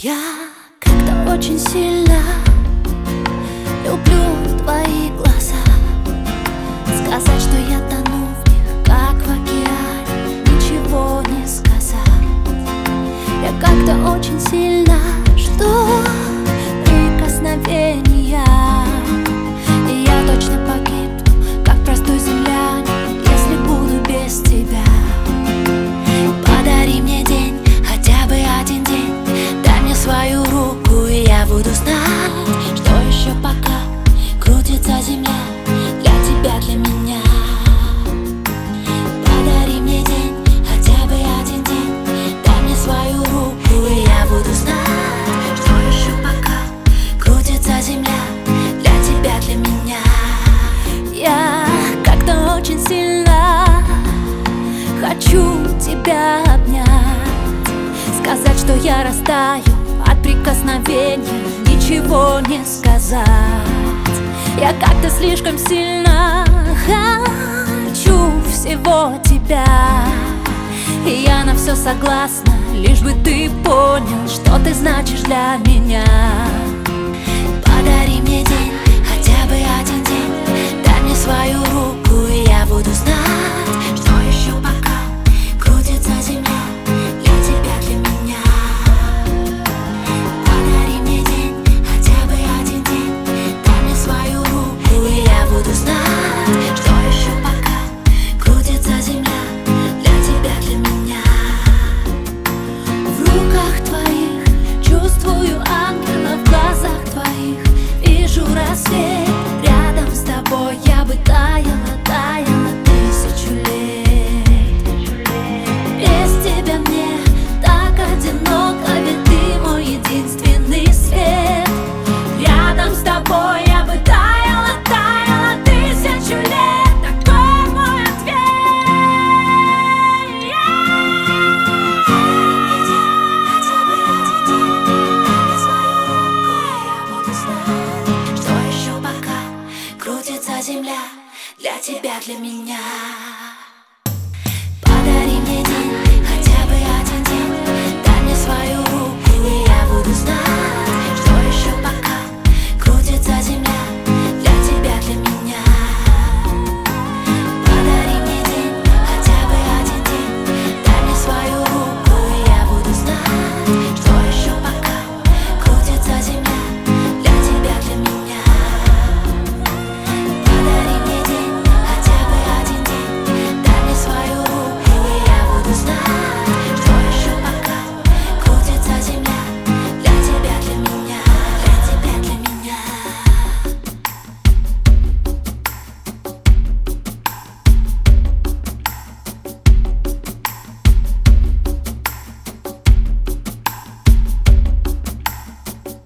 Я как-то очень сильно люблю твои глаза. Сказать, что я тону в них, как в океане Ничего не сказать. Я как-то очень сильно тебя обнять. Сказать, что я растаю от прикосновения Ничего не сказать. Я как-то слишком сильно хочу всего тебя. И я на все согласна, лишь бы ты понял Что ты значишь для меня земля для тебя, для меня.